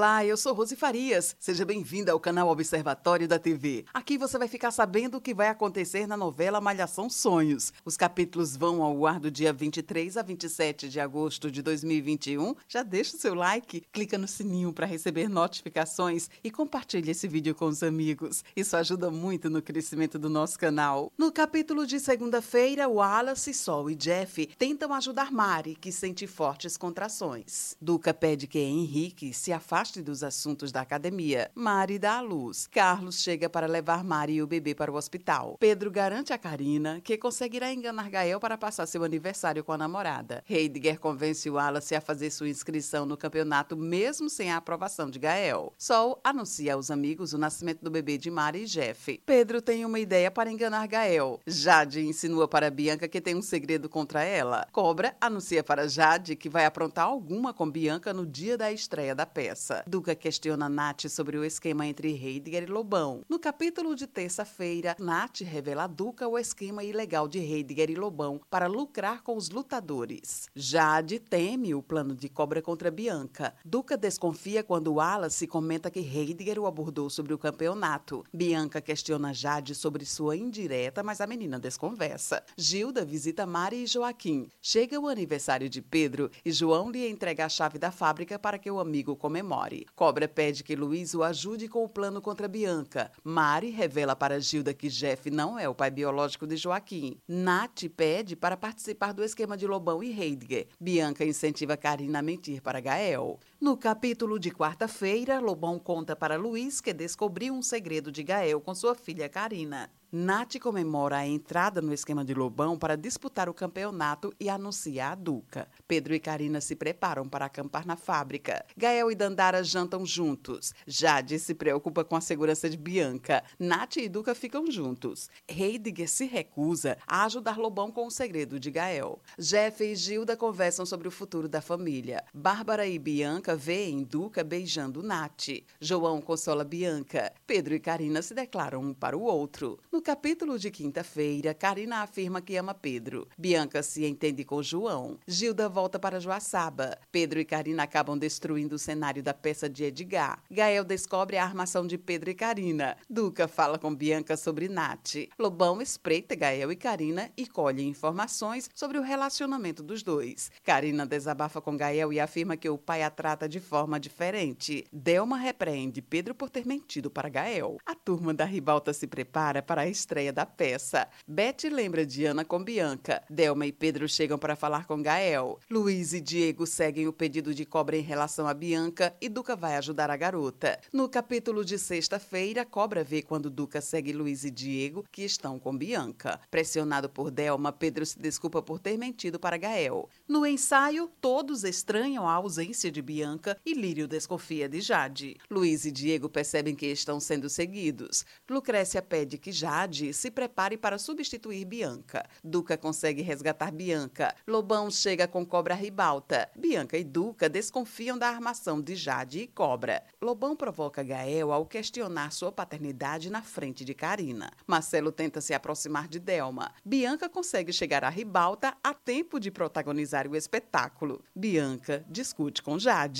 Olá, eu sou Rose Farias. Seja bem-vinda ao canal Observatório da TV. Aqui você vai ficar sabendo o que vai acontecer na novela Malhação Sonhos. Os capítulos vão ao ar do dia 23 a 27 de agosto de 2021. Já deixa o seu like, clica no sininho para receber notificações e compartilhe esse vídeo com os amigos. Isso ajuda muito no crescimento do nosso canal. No capítulo de segunda-feira, Wallace, Sol e Jeff tentam ajudar Mari, que sente fortes contrações. Duca pede que Henrique se afaste afaste dos assuntos da academia. Mari dá à luz. Carlos chega para levar Mari e o bebê para o hospital. Pedro garante a Karina que conseguirá enganar Gael para passar seu aniversário com a namorada. Heidegger convence Wallace a fazer sua inscrição no campeonato mesmo sem a aprovação de Gael. Sol anuncia aos amigos o nascimento do bebê de Mari e Jeff. Pedro tem uma ideia para enganar Gael. Jade insinua para Bianca que tem um segredo contra ela. Cobra anuncia para Jade que vai aprontar alguma com Bianca no dia da estreia da peça. Duca questiona Nath sobre o esquema entre Heidegger e Lobão. No capítulo de terça-feira, Nath revela a Duca o esquema ilegal de Heidegger e Lobão para lucrar com os lutadores. Jade teme o plano de cobra contra Bianca. Duca desconfia quando Wallace comenta que Heidegger o abordou sobre o campeonato. Bianca questiona Jade sobre sua indireta, mas a menina desconversa. Gilda visita Mari e Joaquim. Chega o aniversário de Pedro e João lhe entrega a chave da fábrica para que o amigo comemore memore. Cobra pede que Luiz o ajude com o plano contra Bianca. Mari revela para Gilda que Jeff não é o pai biológico de Joaquim. Nath pede para participar do esquema de Lobão e Heidegger. Bianca incentiva Karina a mentir para Gael. No capítulo de quarta-feira, Lobão conta para Luiz que descobriu um segredo de Gael com sua filha Karina. Nath comemora a entrada no esquema de Lobão para disputar o campeonato e anuncia a Duca. Pedro e Karina se preparam para acampar na fábrica. Gael e Dandara jantam juntos. Jade se preocupa com a segurança de Bianca. Nath e Duca ficam juntos. Heidegger se recusa a ajudar Lobão com o segredo de Gael. Jeff e Gilda conversam sobre o futuro da família. Bárbara e Bianca veem Duca beijando Nath. João consola Bianca. Pedro e Karina se declaram um para o outro. No capítulo de quinta-feira, Karina afirma que ama Pedro. Bianca se entende com João. Gilda volta para Joaçaba. Pedro e Karina acabam destruindo o cenário da peça de Edgar. Gael descobre a armação de Pedro e Karina. Duca fala com Bianca sobre Nath. Lobão espreita Gael e Karina e colhe informações sobre o relacionamento dos dois. Karina desabafa com Gael e afirma que o pai a trata de forma diferente. Delma repreende Pedro por ter mentido para Gael. A turma da ribalta se prepara para a estreia da peça. Beth lembra Diana com Bianca. Delma e Pedro chegam para falar com Gael. Luiz e Diego seguem o pedido de Cobra em relação a Bianca e Duca vai ajudar a garota. No capítulo de sexta-feira, Cobra vê quando Duca segue Luiz e Diego, que estão com Bianca. Pressionado por Delma, Pedro se desculpa por ter mentido para Gael. No ensaio, todos estranham a ausência de Bianca e Lírio desconfia de Jade. Luiz e Diego percebem que estão sendo seguidos. Lucrécia pede que Jade se prepare para substituir Bianca. Duca consegue resgatar Bianca. Lobão chega com Cobra Ribalta. Bianca e Duca desconfiam da armação de Jade e Cobra. Lobão provoca Gael ao questionar sua paternidade na frente de Karina. Marcelo tenta se aproximar de Delma. Bianca consegue chegar a Ribalta a tempo de protagonizar o espetáculo. Bianca discute com Jade.